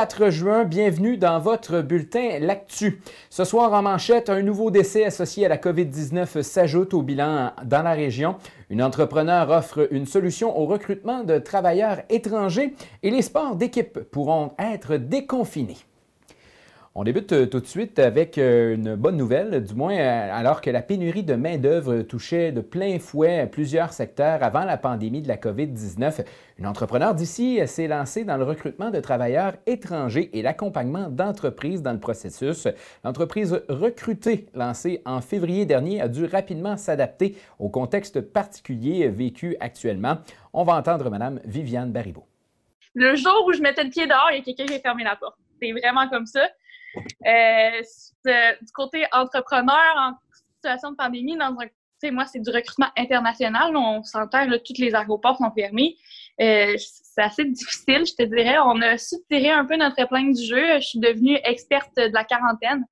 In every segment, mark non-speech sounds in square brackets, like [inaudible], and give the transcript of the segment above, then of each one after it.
4 juin, bienvenue dans votre bulletin L'Actu. Ce soir en manchette, un nouveau décès associé à la COVID-19 s'ajoute au bilan dans la région. Une entrepreneur offre une solution au recrutement de travailleurs étrangers et les sports d'équipe pourront être déconfinés. On débute euh, tout de suite avec euh, une bonne nouvelle, du moins euh, alors que la pénurie de main-d'œuvre touchait de plein fouet plusieurs secteurs avant la pandémie de la COVID-19. Une entrepreneur d'ici s'est lancée dans le recrutement de travailleurs étrangers et l'accompagnement d'entreprises dans le processus. L'entreprise recrutée, lancée en février dernier, a dû rapidement s'adapter au contexte particulier vécu actuellement. On va entendre Mme Viviane Baribeau. Le jour où je mettais le pied dehors, il y a quelqu'un qui a fermé la porte. C'est vraiment comme ça. Euh, du côté entrepreneur, en situation de pandémie, dans un, moi, c'est du recrutement international. On s'entend, tous les aéroports sont fermés. Euh, c'est assez difficile, je te dirais. On a su un peu notre épingle du jeu. Je suis devenue experte de la quarantaine.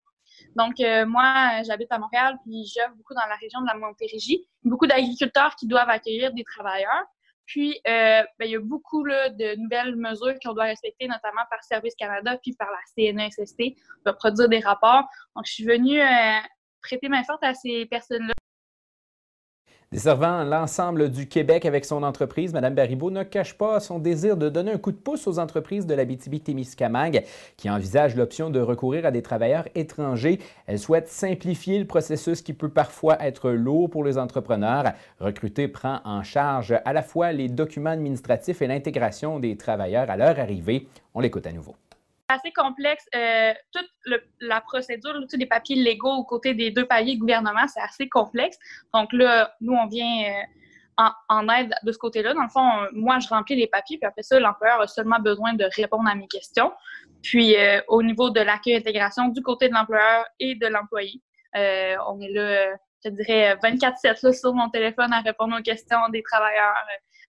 Donc, euh, moi, j'habite à Montréal, puis j'œuvre beaucoup dans la région de la Montérégie. Beaucoup d'agriculteurs qui doivent accueillir des travailleurs. Puis, euh, ben, il y a beaucoup de nouvelles mesures qu'on doit respecter, notamment par Service Canada puis par la CNESST. On doit produire des rapports. Donc, je suis venue euh, prêter main forte à ces personnes-là. Desservant l'ensemble du Québec avec son entreprise, Mme Baribeau ne cache pas son désir de donner un coup de pouce aux entreprises de l'Abitibi-Témiscamingue qui envisagent l'option de recourir à des travailleurs étrangers. Elle souhaite simplifier le processus qui peut parfois être lourd pour les entrepreneurs. Recruter prend en charge à la fois les documents administratifs et l'intégration des travailleurs à leur arrivée. On l'écoute à nouveau assez complexe. Euh, toute la procédure, tous les papiers légaux aux côtés des deux paliers gouvernement, c'est assez complexe. Donc là, nous, on vient euh, en, aide de ce côté-là. Dans le fond, moi, je remplis les papiers, puis après ça, l'employeur a seulement besoin de répondre à mes questions. Puis euh, au niveau de l'accueil intégration du côté de l'employeur et de l'employé, on est là, je dirais, 24-7 sur mon téléphone à répondre aux questions des travailleurs.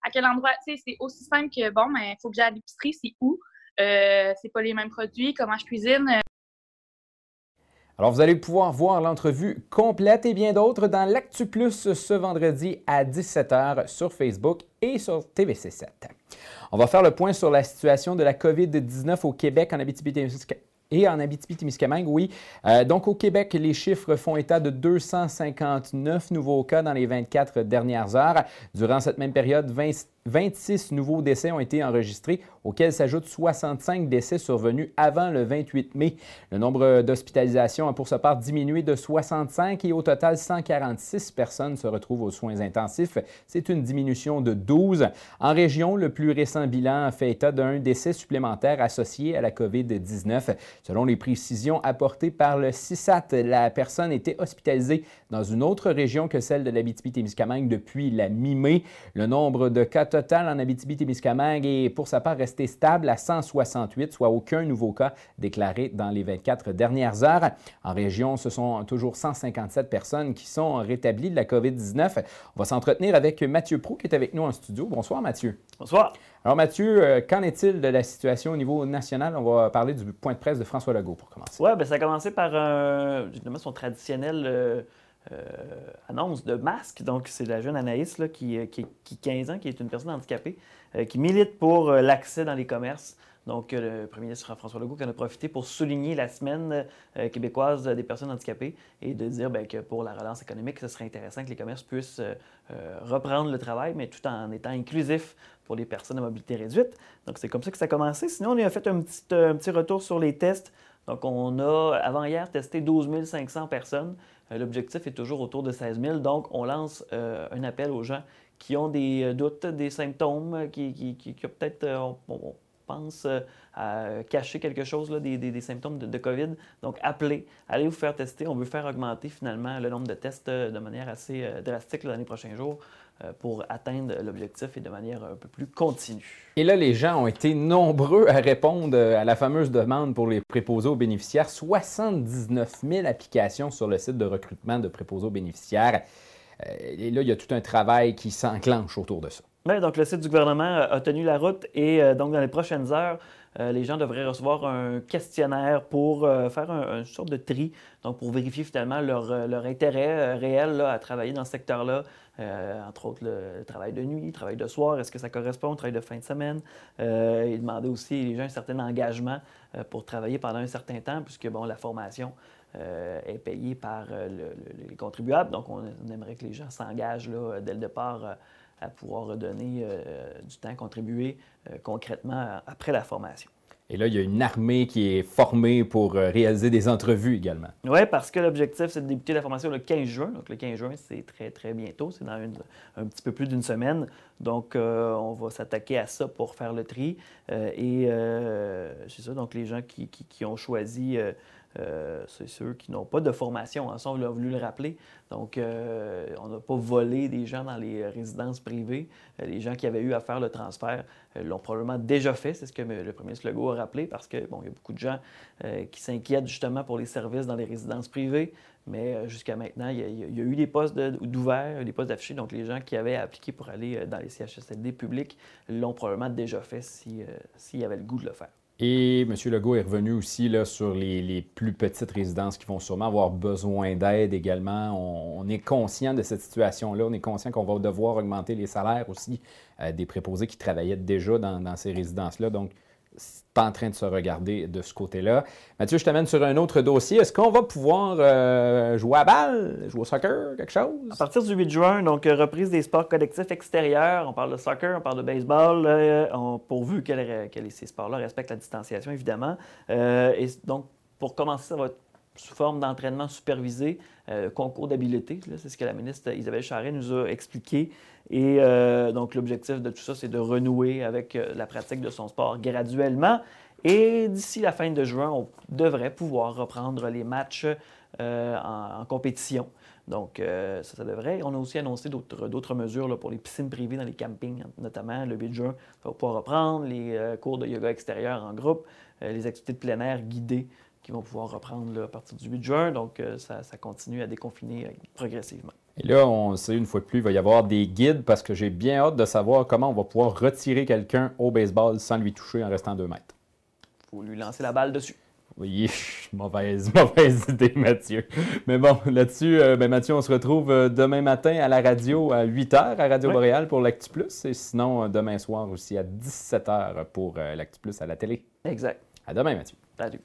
à quel endroit, tu sais, c'est aussi simple que, bon, mais il faut que j'aille à l'épicerie, c'est où? Euh, c'est pas les mêmes produits, comment je cuisine. Euh. Alors, vous allez pouvoir voir l'entrevue complète et bien d'autres dans l'Actu Plus ce vendredi à 17h sur Facebook et sur TVC7. On va faire le point sur la situation de la COVID-19 au Québec en Abitibi et en Abitibi-Témiscamingue, oui. Euh, donc, au Québec, les chiffres font état de 259 nouveaux cas dans les 24 dernières heures. Durant cette même période, 20 26 nouveaux décès ont été enregistrés, auxquels s'ajoutent 65 décès survenus avant le 28 mai. Le nombre d'hospitalisations a pour sa part diminué de 65 et au total, 146 personnes se retrouvent aux soins intensifs. C'est une diminution de 12. En région, le plus récent bilan fait état d'un décès supplémentaire associé à la COVID-19. Selon les précisions apportées par le CISAT, la personne était hospitalisée dans une autre région que celle de l'Abitibi-Témiscamingue depuis la mi-mai. Le nombre de cas total en Abitibi-Témiscamingue est pour sa part resté stable à 168, soit aucun nouveau cas déclaré dans les 24 dernières heures. En région, ce sont toujours 157 personnes qui sont rétablies de la COVID-19. On va s'entretenir avec Mathieu Prou qui est avec nous en studio. Bonsoir Mathieu. Bonsoir. Alors Mathieu, euh, qu'en est-il de la situation au niveau national? On va parler du point de presse de François Legault pour commencer. Oui, bien, ça a commencé par son traditionnel... Euh, euh, annonce de masque. Donc, c'est la jeune Anaïs là, qui, euh, qui, qui, 15 ans, qui est une personne handicapée, euh, qui milite pour l'accès dans les commerces. Donc, le premier ministre François Legault en a profité pour souligner la semaine québécoise des personnes handicapées et de dire bien, que pour la relance économique, ce serait intéressant que les commerces puissent reprendre le travail, mais tout en étant inclusifs pour les personnes à mobilité réduite. Donc, c'est comme ça que ça a commencé. Sinon, on a fait un petit, un petit retour sur les tests. Donc, on a, avant hier, testé 12 500 personnes. Euh, l'objectif est toujours autour de 16 000. Donc, on lance euh, un appel aux gens qui ont des euh, doutes, des symptômes, qui, qui, qui, peut-être, on, pense, à cacher quelque chose, là, des, symptômes de, COVID. Donc, appelez, allez vous faire tester. On veut faire augmenter finalement le nombre de tests de manière assez drastique dans les prochains jours. Euh, pour atteindre l'objectif et de manière un peu plus continue. Et là, les gens ont été nombreux à répondre à la fameuse demande pour les préposés aux bénéficiaires. 79 000 applications sur le site de recrutement de préposés aux bénéficiaires. Euh, et là, il y a tout un travail qui s'enclenche autour de ça. Oui, donc le site du gouvernement a tenu la route et donc dans les prochaines heures, euh, les gens devraient recevoir un questionnaire pour euh, faire un, une sorte de tri, donc pour vérifier finalement leur, euh, intérêt réel à travailler dans ce secteur-là, entre autres le travail de nuit, le travail de soir, est-ce que ça correspond au travail de fin de semaine? ils demandaient aussi les gens un certain engagement pour travailler pendant un certain temps, puisque bon, la formation est payée par les contribuables. Donc, on, aimerait que les gens s'engagent dès le départ à pouvoir donner du temps contribuer concrètement après la formation. Et là, il y a une armée qui est formée pour euh, réaliser des entrevues également. Oui, parce que l'objectif, c'est de débuter la formation le 15 juin. Donc, le 15 juin, c'est très, très bientôt. C'est dans un petit peu plus d'une semaine. Donc, euh, on va s'attaquer à ça pour faire le tri. Euh, et c'est ça, donc les gens qui, ont choisi euh, c'est ceux qui n'ont pas de formation. Hein, ça, on a voulu le rappeler. Donc, euh, on n'a pas volé des gens dans les résidences privées. Euh, les gens qui avaient eu à faire le transfert l'ont probablement déjà fait. C'est ce que le premier Slego a rappelé parce que, bon, il y a beaucoup de gens qui s'inquiètent justement pour les services dans les résidences privées. Mais jusqu'à maintenant, il y, a, eu des postes d'ouverts, des postes d'affichés. Donc, les gens qui avaient appliqué pour aller dans les CHSLD publics l'ont probablement déjà fait s'ils si, avaient le goût de le faire. Et M. Legault est revenu aussi là, sur les, plus petites résidences qui vont sûrement avoir besoin d'aide également. On, est conscient de cette situation-là. On est conscient qu'on va devoir augmenter les salaires aussi euh, des préposés qui travaillaient déjà dans, dans ces résidences-là. Donc, pas en train de se regarder de ce côté-là. Mathieu, je t'amène sur un autre dossier. Est-ce qu'on va pouvoir euh, jouer à balle, jouer au soccer, quelque chose? À partir du 8 juin, donc euh, reprise des sports collectifs extérieurs. On parle de soccer, on parle de baseball, euh, pourvu que, ces sports-là respectent la distanciation, évidemment. et donc, pour commencer, ça va être sous forme d'entraînement supervisé, concours d'habileté. C'est ce que la ministre Isabelle Charret nous a expliqué. Et euh, donc, l'objectif de tout ça, c'est de renouer avec euh, la pratique de son sport graduellement. Et d'ici la fin de juin, on devrait pouvoir reprendre les matchs euh, en, compétition. Donc, ça, ça devrait. On a aussi annoncé d'autres mesures pour les piscines privées dans les campings, notamment le 8 juin. Pouvoir reprendre les cours de yoga extérieur en groupe, les activités de plein air guidées qui vont pouvoir reprendre à partir du 8 juin. Donc, ça, ça continue à déconfiner progressivement. Et là, on sait une fois de plus, il va y avoir des guides parce que j'ai bien hâte de savoir comment on va pouvoir retirer quelqu'un au baseball sans lui toucher en restant deux mètres. Il faut lui lancer la balle dessus. Oui, [laughs] mauvaise, [laughs] mauvaise idée, Mathieu. Mais bon, là-dessus, euh, ben, Mathieu, on se retrouve euh, demain matin à la radio à 8 h à Radio Boréal pour l'Actu Plus et sinon euh, demain soir aussi à 17 h pour l'Actu Plus à la télé. Exact. À demain, Mathieu. Salut.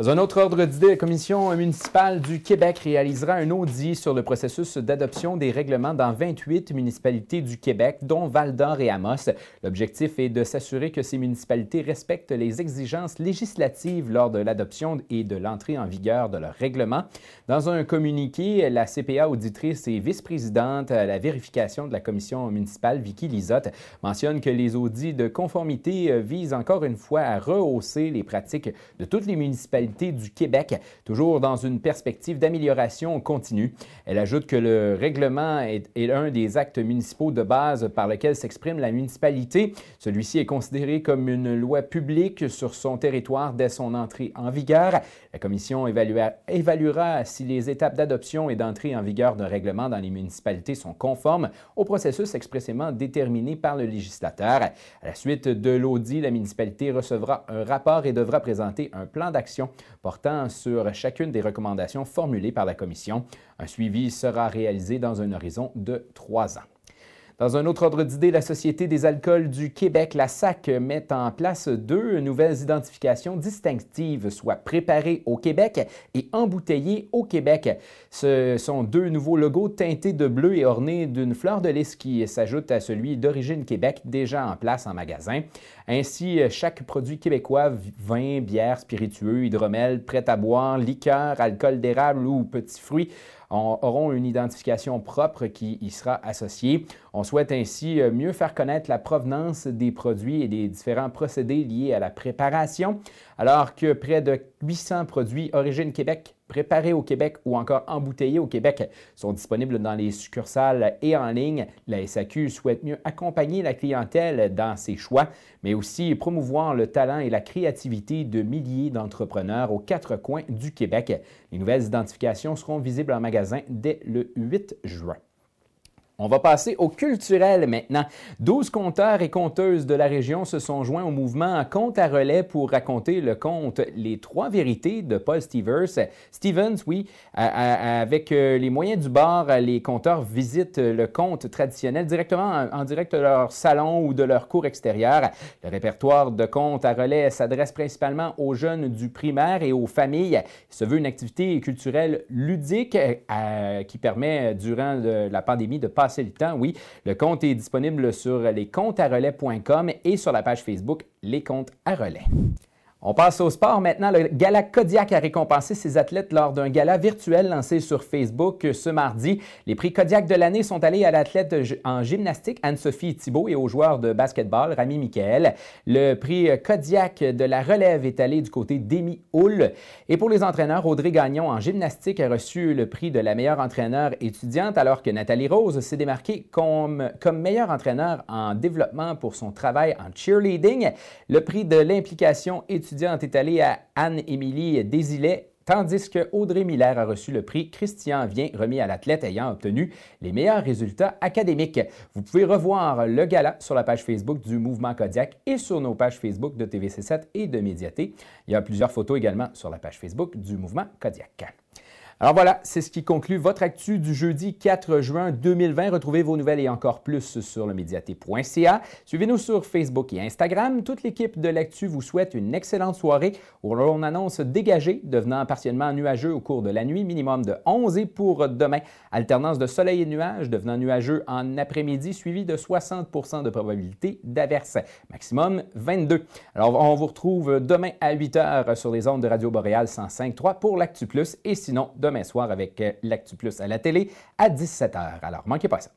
Dans un autre ordre d'idée, la Commission municipale du Québec réalisera un audit sur le processus d'adoption des règlements dans 28 municipalités du Québec, dont Val-d'Or et Amos. L'objectif est de s'assurer que ces municipalités respectent les exigences législatives lors de l'adoption et de l'entrée en vigueur de leurs règlements. Dans un communiqué, la CPA auditrice et vice-présidente à la vérification de la Commission municipale, Vicky Lisotte, mentionne que les audits de conformité visent encore une fois à rehausser les pratiques de toutes les municipalités du Québec, toujours dans une perspective d'amélioration continue. Elle ajoute que le règlement est, l'un des actes municipaux de base par lequel s'exprime la municipalité. Celui-ci est considéré comme une loi publique sur son territoire dès son entrée en vigueur. La commission évaluera si les étapes d'adoption et d'entrée en vigueur d'un règlement dans les municipalités sont conformes au processus expressément déterminé par le législateur. À la suite de l'audit, la municipalité recevra un rapport et devra présenter un plan d'action portant sur chacune des recommandations formulées par la Commission. Un suivi sera réalisé dans un horizon de trois ans. Dans un autre ordre d'idée, la Société des alcools du Québec, la SAC, met en place deux nouvelles identifications distinctives, soit préparées au Québec et embouteillées au Québec. Ce sont deux nouveaux logos teintés de bleu et ornés d'une fleur de lys qui s'ajoute à celui d'origine Québec déjà en place en magasin. Ainsi, chaque produit québécois, vin, bière, spiritueux, hydromel, prêt à boire, liqueur, alcool d'érable ou petits fruits, auront une identification propre qui y sera associée. On souhaite ainsi euh, mieux faire connaître la provenance des produits et des différents procédés liés à la préparation, alors que près de 800 produits Origine Québec préparés au Québec ou encore embouteillés au Québec sont disponibles dans les succursales et en ligne. La SAQ souhaite mieux accompagner la clientèle dans ses choix, mais aussi promouvoir le talent et la créativité de milliers d'entrepreneurs aux quatre coins du Québec. Les nouvelles identifications seront visibles en magasin dès le 8 juin. On va passer au culturel maintenant. 12 conteurs et conteuses de la région se sont joints au mouvement Conte à relais pour raconter le conte Les trois vérités de Paul Stevens. Stevens, oui, avec euh, les moyens du bord, les conteurs visitent le conte traditionnel directement en direct de leur salon ou de leur cours extérieur. Le répertoire de contes à relais s'adresse principalement aux jeunes du primaire et aux familles. Il se veut une activité culturelle ludique euh, qui permet, durant la pandémie, de passer le oui. Le compte est disponible sur lescomptes-à-relais.com et sur la page Facebook Les Comptes à Relais. On passe au sport maintenant. Le Gala Kodiak a récompensé ses athlètes lors d'un gala virtuel lancé sur Facebook ce mardi. Les prix Kodiak de l'année sont allés à l'athlète en gymnastique Anne-Sophie Thibault et au joueur de basketball Rami Michael. Le prix Kodiak de la relève est allé du côté d'Amy Hull. Et pour les entraîneurs, Audrey Gagnon en gymnastique a reçu le prix de la meilleure entraîneur étudiante alors que Nathalie Rose s'est démarquée comme, comme meilleure entraîneur en développement pour son travail en cheerleading. Le prix de l'implication étudiante étudiante est allée à Anne-Émilie Désilet, tandis que Audrey Miller a reçu le prix Christian Vient, remis à l'athlète ayant obtenu les meilleurs résultats académiques. Vous pouvez revoir le gala sur la page Facebook du Mouvement Kodiak et sur nos pages Facebook de TVC7 et de Médiaté. Il y a plusieurs photos également sur la page Facebook du Mouvement Kodiak. Alors voilà, c'est ce qui conclut votre actu du jeudi 4 juin 2020. Retrouvez vos nouvelles et encore plus sur le médiaté.ca. Suivez-nous sur Facebook et Instagram. Toute l'équipe de l'actu vous souhaite une excellente soirée où annonce dégagé, devenant partiellement nuageux au cours de la nuit, minimum de 11 et pour demain, alternance de soleil et nuages, devenant nuageux en après-midi, suivi de 60% de probabilité d'averse. Maximum 22. Alors on vous retrouve demain à 8 h sur les ondes de Radio Boréal 105.3 pour l'Actu Plus et sinon soir avec euh, l'Actu Plus à la télé à 17h. Alors, manquez pas ça.